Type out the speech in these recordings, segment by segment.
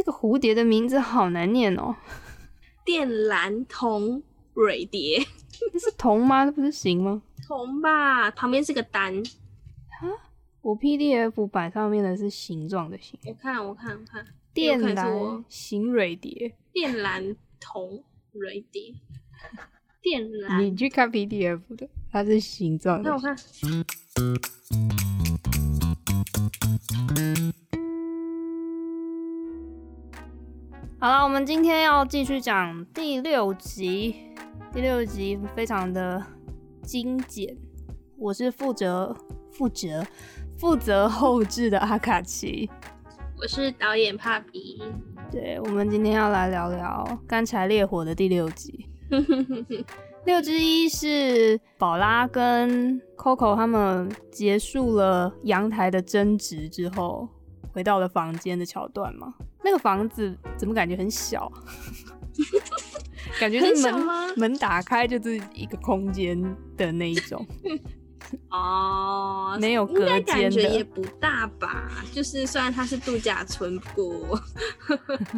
这个蝴蝶的名字好难念哦。靛蓝铜蕊蝶，这是铜吗？这不是形吗？铜吧，旁边是个单。我 PDF 版上面的是形状的形。我看，我看，我看。靛蓝形蕊蝶，靛蓝铜蕊蝶，靛蓝。你去看 PDF 的，它是形状的。那我看。好了，我们今天要继续讲第六集。第六集非常的精简。我是负责负责负责后置的阿卡奇。我是导演帕比。对，我们今天要来聊聊《干柴烈火》的第六集。六之一是宝拉跟 Coco 他们结束了阳台的争执之后，回到了房间的桥段吗？那个房子怎么感觉很小？感觉是门门打开就是一个空间的那一种。哦，没有隔间的，感觉也不大吧？就是虽然它是度假村，不过，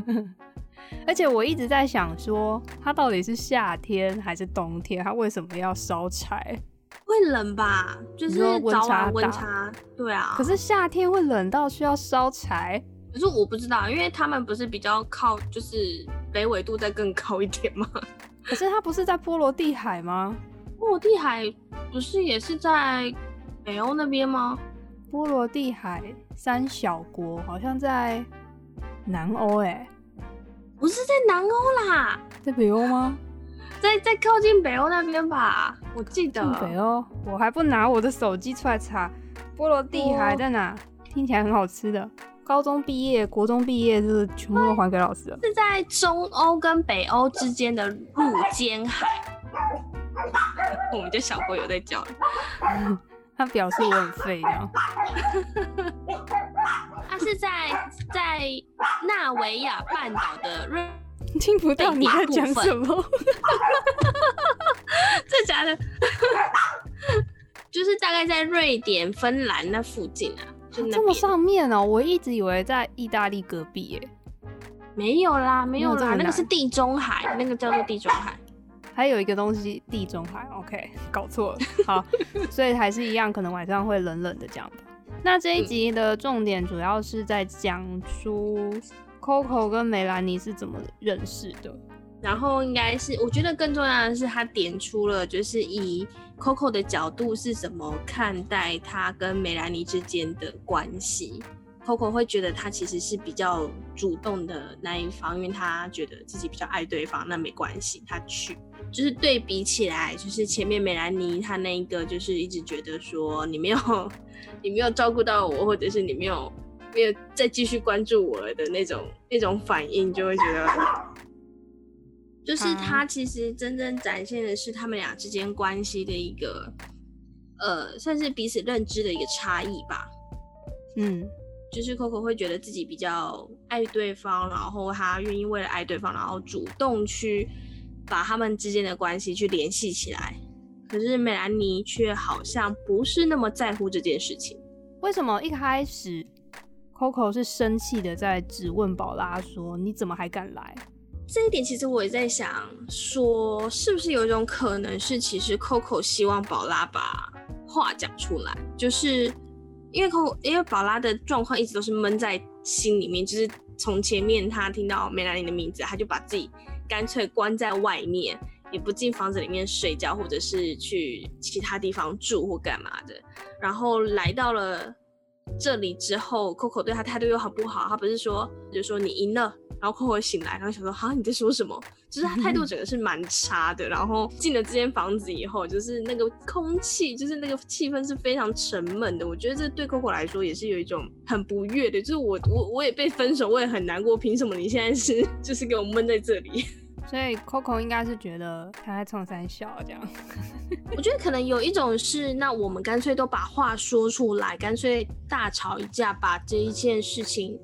而且我一直在想说，它到底是夏天还是冬天？它为什么要烧柴？会冷吧？就是早晚温差，对啊。可是夏天会冷到需要烧柴？可是我不知道，因为他们不是比较靠，就是北纬度再更高一点吗？可是它不是在波罗的海吗？波罗的海不是也是在北欧那边吗？波罗的海三小国好像在南欧哎，不是在南欧啦，在北欧吗？在在靠近北欧那边吧，我记得。北欧，我还不拿我的手机出来查，波罗的海在哪？听起来很好吃的。高中毕业、国中毕业，就是全部都还给老师了。是在中欧跟北欧之间的陆间海。我们家小狗有在叫，他表示我很废的。他是在在纳维亚半岛的瑞，听不到你在讲什么？这假的？就是大概在瑞典、芬兰那附近啊。这么上面哦、喔，我一直以为在意大利隔壁耶。没有啦，没有啦，那个是地中海，那个叫做地中海。还有一个东西，地中海，OK，搞错了。好，所以还是一样，可能晚上会冷冷的这样。那这一集的重点主要是在讲出 Coco 跟梅兰妮是怎么认识的。然后应该是，我觉得更重要的是，他点出了就是以 Coco 的角度是怎么看待他跟梅兰妮之间的关系。Coco 会觉得他其实是比较主动的那一方，因为他觉得自己比较爱对方，那没关系，他去。就是对比起来，就是前面梅兰妮他那一个，就是一直觉得说你没有，你没有照顾到我，或者是你没有没有再继续关注我了的那种那种反应，就会觉得。就是他其实真正展现的是他们俩之间关系的一个，呃，算是彼此认知的一个差异吧。嗯，就是 Coco 会觉得自己比较爱对方，然后他愿意为了爱对方，然后主动去把他们之间的关系去联系起来。可是美兰妮却好像不是那么在乎这件事情。为什么一开始 Coco 是生气的，在质问宝拉说：“你怎么还敢来？”这一点其实我也在想，说是不是有一种可能是，其实 Coco 希望宝拉把话讲出来，就是因为 Coco 因为宝拉的状况一直都是闷在心里面，就是从前面他听到梅兰妮的名字，他就把自己干脆关在外面，也不进房子里面睡觉，或者是去其他地方住或干嘛的，然后来到了这里之后，Coco 对他态度又很不好，他不是说就说你赢了。然后 Coco 醒来，然后想说：“哈，你在说什么？”就是他态度整个是蛮差的。然后进了这间房子以后，就是那个空气，就是那个气氛是非常沉闷的。我觉得这对 Coco 来说也是有一种很不悦的。就是我我我也被分手，我也很难过。凭什么你现在是就是给我闷在这里？所以 Coco 应该是觉得他在冲三笑这样。我觉得可能有一种是，那我们干脆都把话说出来，干脆大吵一架，把这一件事情。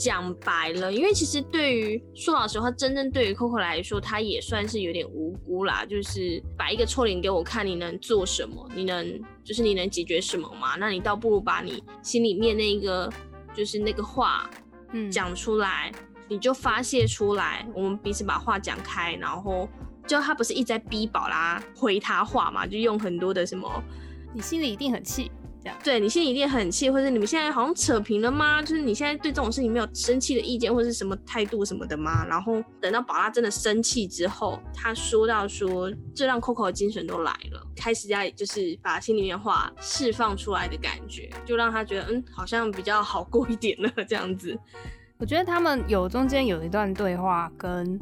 讲白了，因为其实对于说老实话，真正对于 Coco 来说，他也算是有点无辜啦。就是摆一个臭脸给我看，你能做什么？你能就是你能解决什么吗？那你倒不如把你心里面那个就是那个话，嗯，讲出来，你就发泄出来，我们彼此把话讲开，然后就他不是一直在逼宝拉回他话嘛，就用很多的什么，你心里一定很气。对，你心里一定很气，或者你们现在好像扯平了吗？就是你现在对这种事情没有生气的意见，或者是什么态度什么的吗？然后等到宝拉真的生气之后，他说到说，这让 Coco 的精神都来了，开始在就是把心里面话释放出来的感觉，就让他觉得嗯，好像比较好过一点了这样子。我觉得他们有中间有一段对话，跟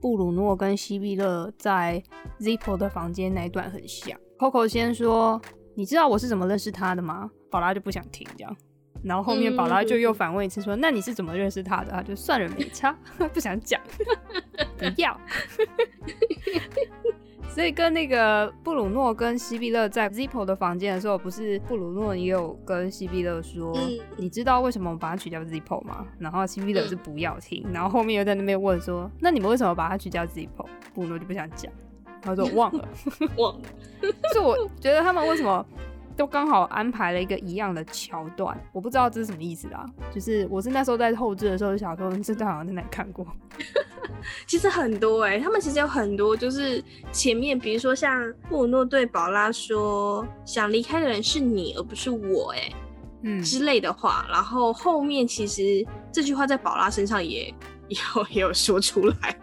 布鲁诺跟西比勒在 Zippo 的房间那一段很像。Coco 先说。你知道我是怎么认识他的吗？宝拉就不想听这样，然后后面宝拉就又反问一次说：“嗯、那你是怎么认识他的？”他就算了，没差，不想讲，不要。所以跟那个布鲁诺跟西比勒在 Zippo 的房间的时候，不是布鲁诺也有跟西比勒说：“嗯、你知道为什么我把他取掉 Zippo 吗？”然后西比勒是不要听，然后后面又在那边问说：“那你们为什么把他取掉 Zippo？” 布鲁诺就不想讲。他说 忘了，忘了。是我觉得他们为什么都刚好安排了一个一样的桥段，我不知道这是什么意思啊。就是我是那时候在后置的时候就想说，这段好像在哪里看过。其实很多哎、欸，他们其实有很多，就是前面比如说像布鲁诺对宝拉说，想离开的人是你而不是我哎、欸，嗯之类的话，然后后面其实这句话在宝拉身上也也 有也有说出来，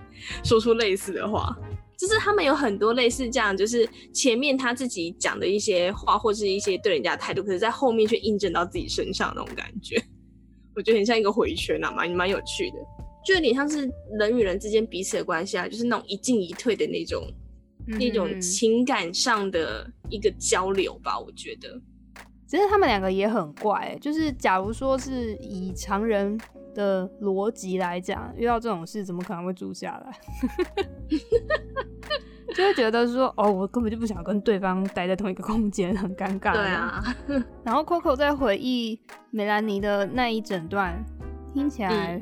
说出类似的话。就是他们有很多类似这样，就是前面他自己讲的一些话，或是一些对人家的态度，可是在后面却印证到自己身上那种感觉，我觉得很像一个回圈啊，蛮蛮有趣的，就有点像是人与人之间彼此的关系啊，就是那种一进一退的那种，嗯、那种情感上的一个交流吧，我觉得。其实他们两个也很怪，就是假如说是以常人。的逻辑来讲，遇到这种事怎么可能会住下来？就会觉得说，哦，我根本就不想跟对方待在同一个空间，很尴尬。对啊。然后 Coco 在回忆梅兰妮的那一整段，听起来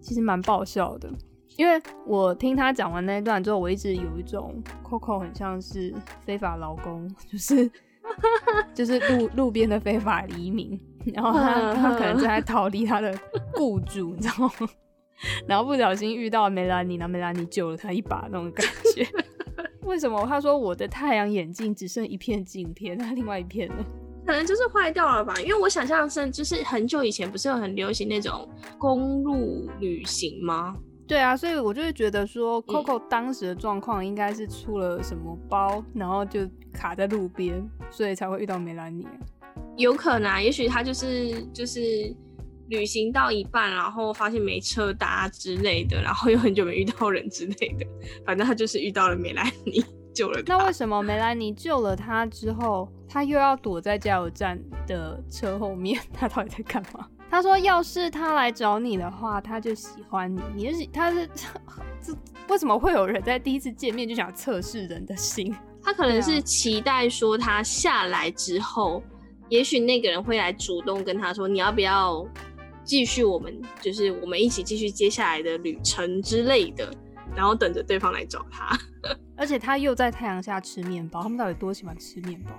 其实蛮爆笑的。嗯、因为我听他讲完那一段之后，我一直有一种 Coco 很像是非法劳工，就是。就是路路边的非法移民，然后他他可能正在逃离他的雇主，你知道吗？然后不小心遇到梅兰妮，然后梅兰妮救了他一把那种感觉。为什么？他说我的太阳眼镜只剩一片镜片，那另外一片呢？可能就是坏掉了吧。因为我想象是，就是很久以前不是有很流行那种公路旅行吗？对啊，所以我就会觉得说，Coco 当时的状况应该是出了什么包，然后就卡在路边，所以才会遇到梅兰妮。有可能啊，也许他就是就是旅行到一半，然后发现没车搭之类的，然后又很久没遇到人之类的，反正他就是遇到了梅兰妮，救了他。那为什么梅兰妮救了他之后，他又要躲在加油站的车后面？他到底在干嘛？他说：“要是他来找你的话，他就喜欢你。你就是他是这 这，为什么会有人在第一次见面就想测试人的心？他可能是期待说他下来之后，啊、也许那个人会来主动跟他说，你要不要继续我们就是我们一起继续接下来的旅程之类的，然后等着对方来找他。而且他又在太阳下吃面包，他们到底多喜欢吃面包？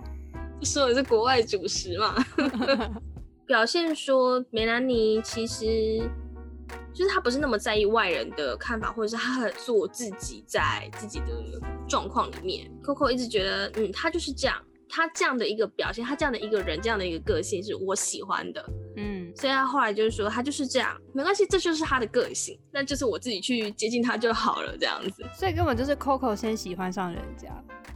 说的是国外主食嘛。”表现说梅兰妮其实就是她不是那么在意外人的看法，或者是她很做自己在自己的状况里面。Coco 一直觉得，嗯，她就是这样，她这样的一个表现，他这样的一个人，这样的一个个性是我喜欢的，嗯，所以他后来就是说，他就是这样，没关系，这就是他的个性，那就是我自己去接近他就好了，这样子。所以根本就是 Coco 先喜欢上人家。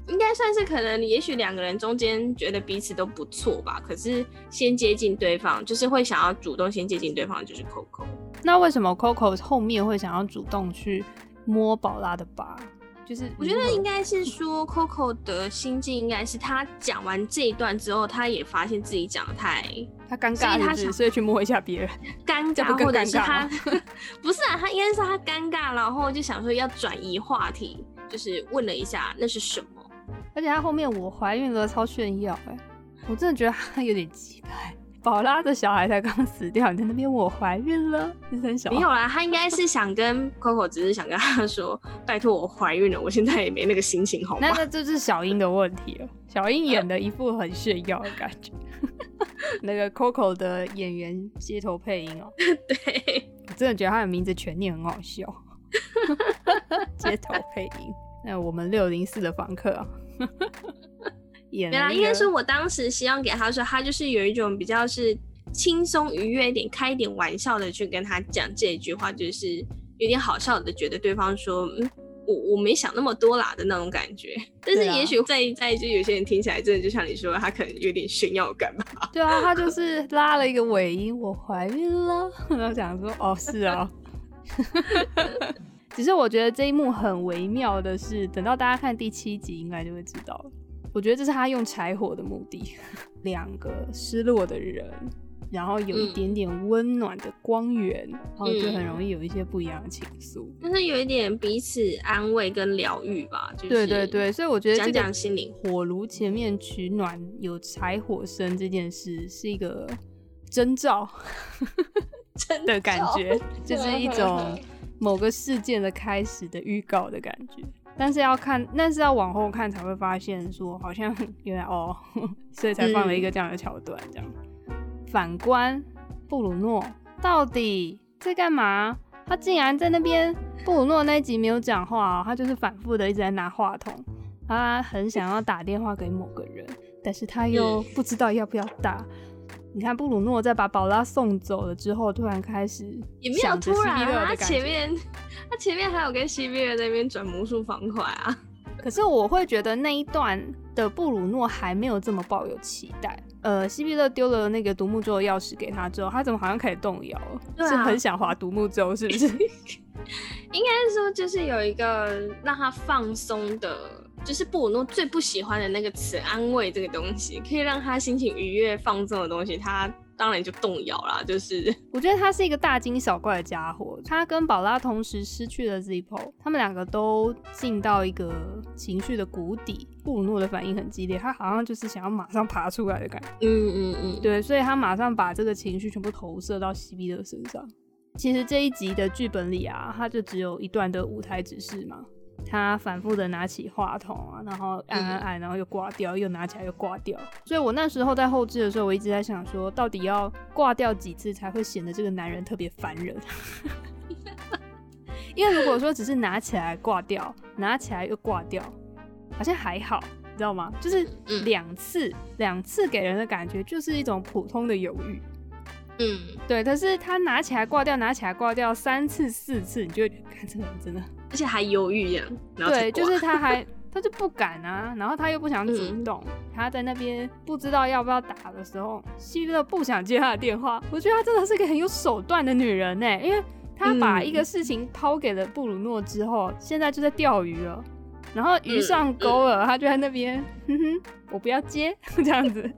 应该算是可能，也许两个人中间觉得彼此都不错吧。可是先接近对方，就是会想要主动先接近对方，就是 Coco。那为什么 Coco 后面会想要主动去摸宝拉的疤？就是我觉得应该是说 Coco 的心境应该是他讲完这一段之后，他也发现自己讲的太 他尴尬是不是，所以他想所以去摸一下别人，尴尬或者是他 不是啊，他应该是他尴尬，然后就想说要转移话题，就是问了一下那是什么。而且他后面我怀孕了超炫耀哎、欸，我真的觉得他有点奇怪。宝拉的小孩才刚死掉，你在那边问我怀孕了，真小。没有啦，他应该是想跟 Coco，只是想跟他说，拜托我怀孕了，我现在也没那个心情，好吗？那那这是小英的问题了，小英演的一副很炫耀的感觉。那个 Coco 的演员街头配音哦、喔，对，真的觉得他的名字全念很好笑。街头配音，那我们六零四的房客啊，演了。应该是，我当时希望给他说，他就是有一种比较是轻松愉悦一点，开一点玩笑的去跟他讲这一句话，就是有点好笑的，觉得对方说，嗯，我我没想那么多啦的那种感觉。但是也许在在就有些人听起来，真的就像你说，他可能有点炫耀感吧。对啊，他就是拉了一个尾音，我怀孕了，然后想说，哦，是啊。只是我觉得这一幕很微妙的是，等到大家看第七集，应该就会知道了。我觉得这是他用柴火的目的，两个失落的人，然后有一点点温暖的光源，然后就很容易有一些不一样的情愫。但是有一点彼此安慰跟疗愈吧，就是。对对对，所以我觉得讲讲心灵。火炉前面取暖，有柴火声这件事是一个征兆。真的感觉就是 一种某个事件的开始的预告的感觉，但是要看，但是要往后看才会发现说，好像 原来哦，所以才放了一个这样的桥段。这样，反观布鲁诺到底在干嘛？他竟然在那边，布鲁诺那一集没有讲话哦，他就是反复的一直在拿话筒，他很想要打电话给某个人，但是他又不知道要不要打。你看布鲁诺在把宝拉送走了之后，突然开始也没有突然啊，他前面他前面还有跟西比勒那边转魔术方块啊。可是我会觉得那一段的布鲁诺还没有这么抱有期待。呃，西比勒丢了那个独木舟的钥匙给他之后，他怎么好像开始动摇了？啊、是很想划独木舟，是不是？应该说就是有一个让他放松的。就是布鲁诺最不喜欢的那个词“安慰”这个东西，可以让他心情愉悦、放纵的东西，他当然就动摇啦。就是 我觉得他是一个大惊小怪的家伙。他跟宝拉同时失去了 Zippo，他们两个都进到一个情绪的谷底。布鲁诺的反应很激烈，他好像就是想要马上爬出来的感觉。嗯嗯嗯，对，所以他马上把这个情绪全部投射到西比勒身上。其实这一集的剧本里啊，他就只有一段的舞台指示嘛。他反复的拿起话筒啊，然后按按按，然后又挂掉，又拿起来又挂掉。所以我那时候在后置的时候，我一直在想说，到底要挂掉几次才会显得这个男人特别烦人？因为如果说只是拿起来挂掉，拿起来又挂掉，好像还好，你知道吗？就是两次，两次给人的感觉就是一种普通的犹豫。嗯，对。可是他拿起来挂掉，拿起来挂掉三次四次，你就会看这个人真的。而且还犹豫呀，对，就是他 还他就不敢啊，然后他又不想主动，嗯、他在那边不知道要不要打的时候，西比勒不想接他的电话。我觉得他真的是个很有手段的女人呢，因为他把一个事情抛给了布鲁诺之后，嗯、现在就在钓鱼了，然后鱼上钩了，嗯、他就在那边，哼哼，我不要接这样子，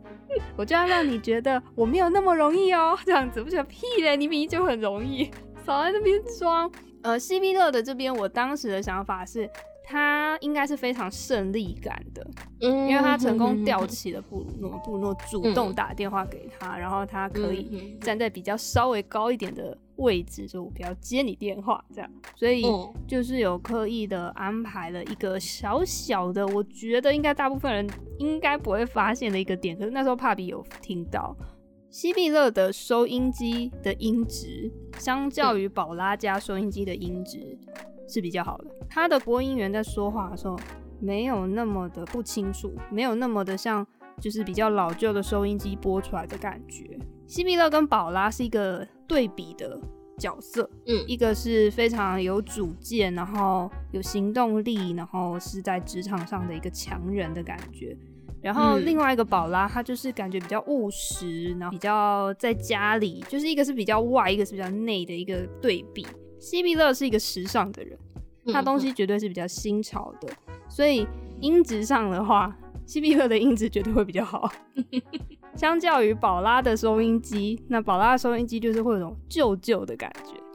我就要让你觉得我没有那么容易哦，这样子，不觉得屁嘞，你明明就很容易，少在那边装。呃，西比勒的这边，我当时的想法是，他应该是非常胜利感的，嗯，因为他成功吊起了布鲁诺，布鲁诺主动打电话给他，嗯、然后他可以站在比较稍微高一点的位置，说我不要接你电话，这样，所以就是有刻意的安排了一个小小的，我觉得应该大部分人应该不会发现的一个点，可是那时候帕比有听到。西比勒的收音机的音质，相较于宝拉家收音机的音质是比较好的。他的播音员在说话的时候，没有那么的不清楚，没有那么的像就是比较老旧的收音机播出来的感觉。西比勒跟宝拉是一个对比的角色，嗯，一个是非常有主见，然后有行动力，然后是在职场上的一个强人的感觉。然后另外一个宝拉，她就是感觉比较务实，然后比较在家里，就是一个是比较外，一个是比较内的一个对比。西比勒是一个时尚的人，他东西绝对是比较新潮的，所以音质上的话，西比勒的音质绝对会比较好。相较于宝拉的收音机，那宝拉的收音机就是会有种旧旧的感觉。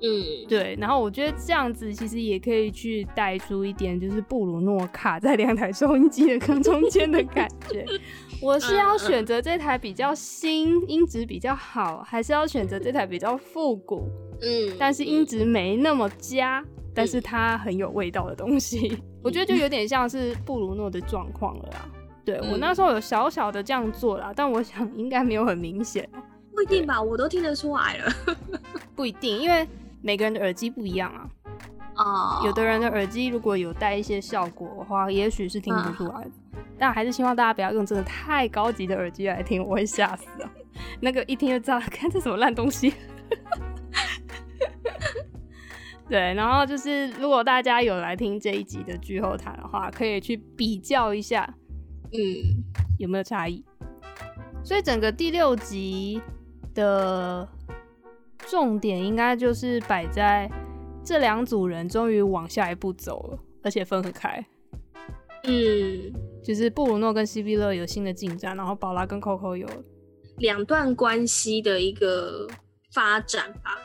嗯，对，然后我觉得这样子其实也可以去带出一点，就是布鲁诺卡在两台收音机的坑中间的感觉。我是要选择这台比较新、音质比较好，还是要选择这台比较复古？嗯，但是音质没那么佳，但是它很有味道的东西。我觉得就有点像是布鲁诺的状况了啦。对，我那时候有小小的这样做啦，但我想应该没有很明显。不一定吧，我都听得出来了。不一定，因为每个人的耳机不一样啊。哦，oh. 有的人的耳机如果有带一些效果的话，也许是听不出来的。Uh. 但还是希望大家不要用真的太高级的耳机来听，我会吓死啊！那个一听就知道，看这什么烂东西。对，然后就是如果大家有来听这一集的剧后谈的话，可以去比较一下，嗯，有没有差异？所以整个第六集的重点应该就是摆在这两组人终于往下一步走了，而且分很开。嗯，就是布鲁诺跟西比勒有新的进展，然后宝拉跟 Coco 有两段关系的一个发展吧。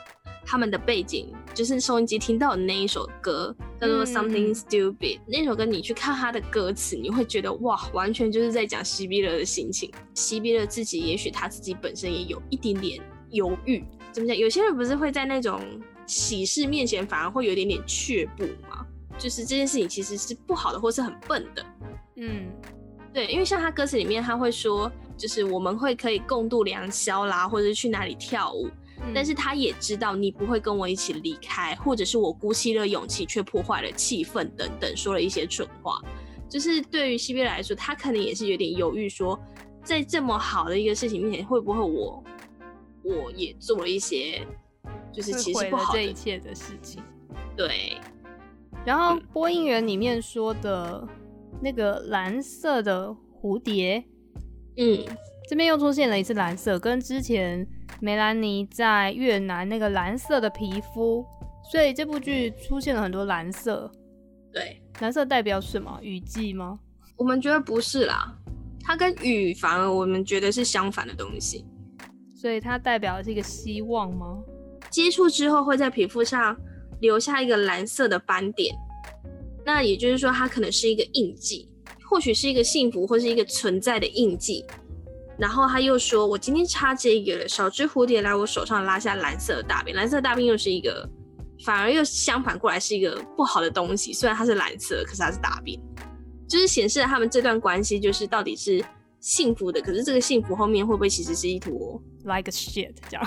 他们的背景就是收音机听到的那一首歌，叫做 Something Stupid。嗯、那首歌你去看他的歌词，你会觉得哇，完全就是在讲西比勒的心情。西比勒自己，也许他自己本身也有一点点犹豫。怎么讲？有些人不是会在那种喜事面前反而会有一点点却步吗？就是这件事情其实是不好的，或是很笨的。嗯，对，因为像他歌词里面他会说，就是我们会可以共度良宵啦，或者是去哪里跳舞。但是他也知道你不会跟我一起离开，或者是我鼓起了勇气却破坏了气氛等等，说了一些蠢话。就是对于西碧乐来说，他可能也是有点犹豫，说在这么好的一个事情面前，会不会我我也做了一些就是其实不好的这一切的事情？对。然后播音员里面说的那个蓝色的蝴蝶，嗯，这边又出现了一次蓝色，跟之前。梅兰妮在越南那个蓝色的皮肤，所以这部剧出现了很多蓝色。对，蓝色代表什么？雨季吗？我们觉得不是啦，它跟雨反而我们觉得是相反的东西。所以它代表的是一个希望吗？接触之后会在皮肤上留下一个蓝色的斑点，那也就是说它可能是一个印记，或许是一个幸福或是一个存在的印记。然后他又说：“我今天插这个了，小只蝴蝶来我手上拉下蓝色的大便，蓝色的大便又是一个，反而又相反过来是一个不好的东西。虽然它是蓝色，可是它是大便，就是显示了他们这段关系就是到底是幸福的。可是这个幸福后面会不会其实是一坨 like a shit 这样？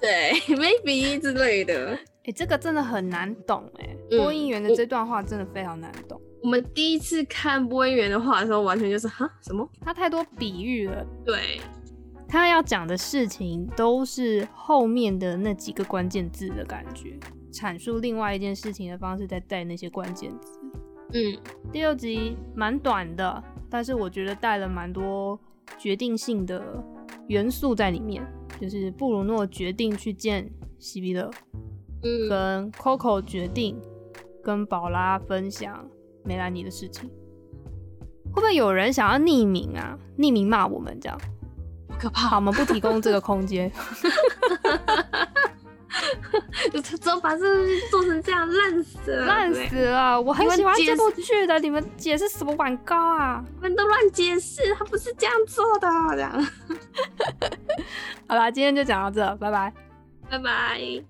对，maybe 之类的。哎，这个真的很难懂哎，播音员的这段话真的非常难懂。”我们第一次看播音员的话的时候，完全就是哈什么？他太多比喻了。对，他要讲的事情都是后面的那几个关键字的感觉，阐述另外一件事情的方式，在带那些关键字。嗯，第六集蛮短的，但是我觉得带了蛮多决定性的元素在里面，就是布鲁诺决定去见希比勒，嗯，跟 Coco 决定跟宝拉分享。梅兰妮的事情，会不会有人想要匿名啊？匿名骂我们这样，好可怕！好，我们不提供这个空间。怎么把这东西做成这样，烂死了，烂死了！我很喜欢这部剧的，你们解释什么广告啊？你们都乱解释，他不是这样做的，这样。好啦，今天就讲到这，拜拜，拜拜。